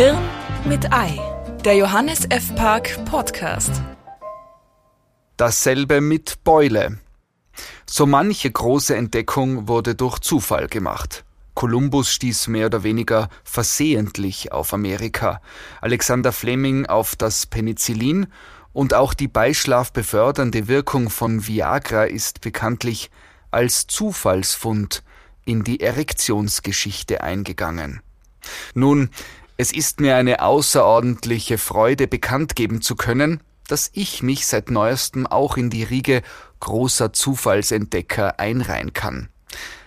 Hirn mit Ei, der Johannes F. Park Podcast. Dasselbe mit Beule. So manche große Entdeckung wurde durch Zufall gemacht. Kolumbus stieß mehr oder weniger versehentlich auf Amerika, Alexander Fleming auf das Penicillin und auch die beischlafbefördernde Wirkung von Viagra ist bekanntlich als Zufallsfund in die Erektionsgeschichte eingegangen. Nun, es ist mir eine außerordentliche Freude, bekannt geben zu können, dass ich mich seit neuestem auch in die Riege großer Zufallsentdecker einreihen kann.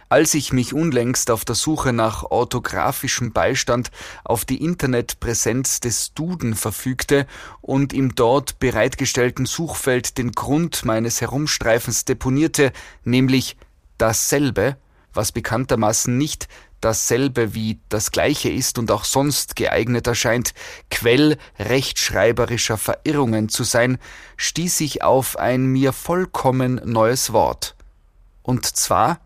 Als ich mich unlängst auf der Suche nach orthografischem Beistand auf die Internetpräsenz des Duden verfügte und im dort bereitgestellten Suchfeld den Grund meines Herumstreifens deponierte, nämlich dasselbe, was bekanntermaßen nicht dasselbe wie das gleiche ist und auch sonst geeignet erscheint, Quell rechtschreiberischer Verirrungen zu sein, stieß ich auf ein mir vollkommen neues Wort. Und zwar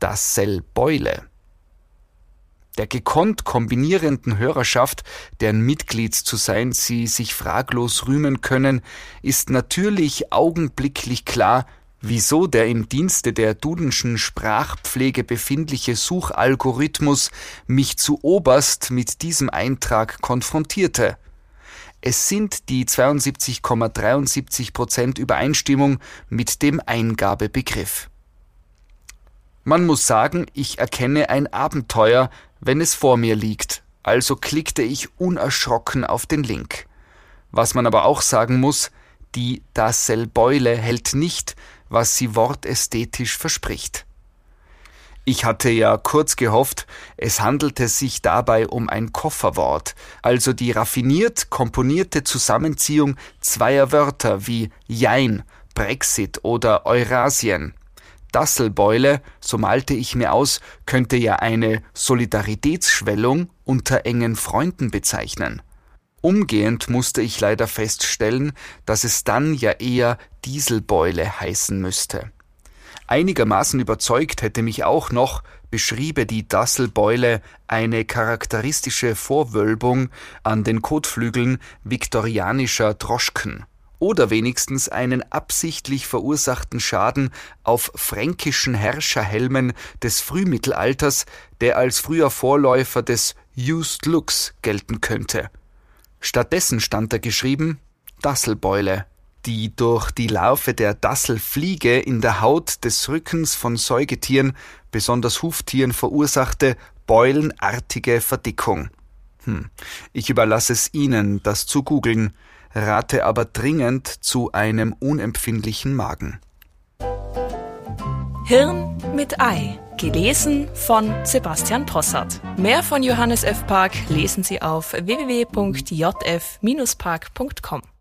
das Sellbeule. Der gekonnt kombinierenden Hörerschaft, deren Mitglied zu sein sie sich fraglos rühmen können, ist natürlich augenblicklich klar, wieso der im Dienste der Dudenschen Sprachpflege befindliche Suchalgorithmus mich zu oberst mit diesem Eintrag konfrontierte. Es sind die 72,73 Prozent Übereinstimmung mit dem Eingabebegriff. Man muss sagen, ich erkenne ein Abenteuer, wenn es vor mir liegt, also klickte ich unerschrocken auf den Link. Was man aber auch sagen muss, die Dassel-Beule hält nicht, was sie wortästhetisch verspricht. Ich hatte ja kurz gehofft, es handelte sich dabei um ein Kofferwort, also die raffiniert komponierte Zusammenziehung zweier Wörter wie Jein, Brexit oder Eurasien. Dasselbeule, so malte ich mir aus, könnte ja eine Solidaritätsschwellung unter engen Freunden bezeichnen. Umgehend musste ich leider feststellen, dass es dann ja eher Dieselbeule heißen müsste. Einigermaßen überzeugt hätte mich auch noch, beschriebe die Dasselbeule eine charakteristische Vorwölbung an den Kotflügeln viktorianischer Droschken oder wenigstens einen absichtlich verursachten Schaden auf fränkischen Herrscherhelmen des Frühmittelalters, der als früher Vorläufer des Used Looks gelten könnte. Stattdessen stand da geschrieben Dasselbeule, die durch die Larve der Dasselfliege in der Haut des Rückens von Säugetieren, besonders Huftieren, verursachte beulenartige Verdickung. Hm. Ich überlasse es Ihnen, das zu googeln, rate aber dringend zu einem unempfindlichen Magen. Hirn mit Ei. Gelesen von Sebastian Possart. Mehr von Johannes F. Park lesen Sie auf www.jf-park.com.